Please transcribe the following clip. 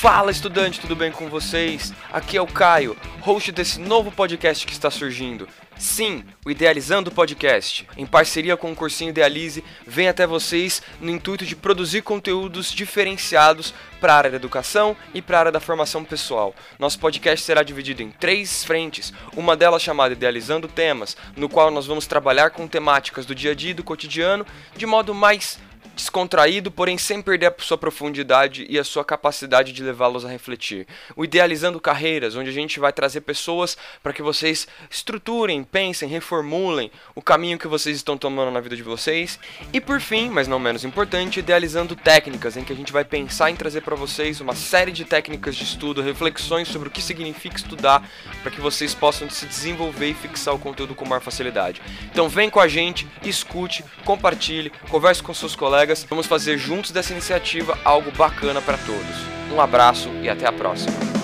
Fala estudante, tudo bem com vocês? Aqui é o Caio, host desse novo podcast que está surgindo. Sim, o Idealizando Podcast, em parceria com o cursinho Idealize, vem até vocês no intuito de produzir conteúdos diferenciados para a área da educação e para a área da formação pessoal. Nosso podcast será dividido em três frentes, uma delas chamada Idealizando Temas, no qual nós vamos trabalhar com temáticas do dia a dia e do cotidiano de modo mais descontraído, porém sem perder a sua profundidade e a sua capacidade de levá-los a refletir. O Idealizando Carreiras, onde a gente vai trazer pessoas para que vocês estruturem, pensem, reformulem o caminho que vocês estão tomando na vida de vocês. E por fim, mas não menos importante, Idealizando Técnicas, em que a gente vai pensar em trazer para vocês uma série de técnicas de estudo, reflexões sobre o que significa estudar, para que vocês possam se desenvolver e fixar o conteúdo com maior facilidade. Então vem com a gente, escute, compartilhe, converse com seus colegas colegas, vamos fazer juntos dessa iniciativa algo bacana para todos. Um abraço e até a próxima.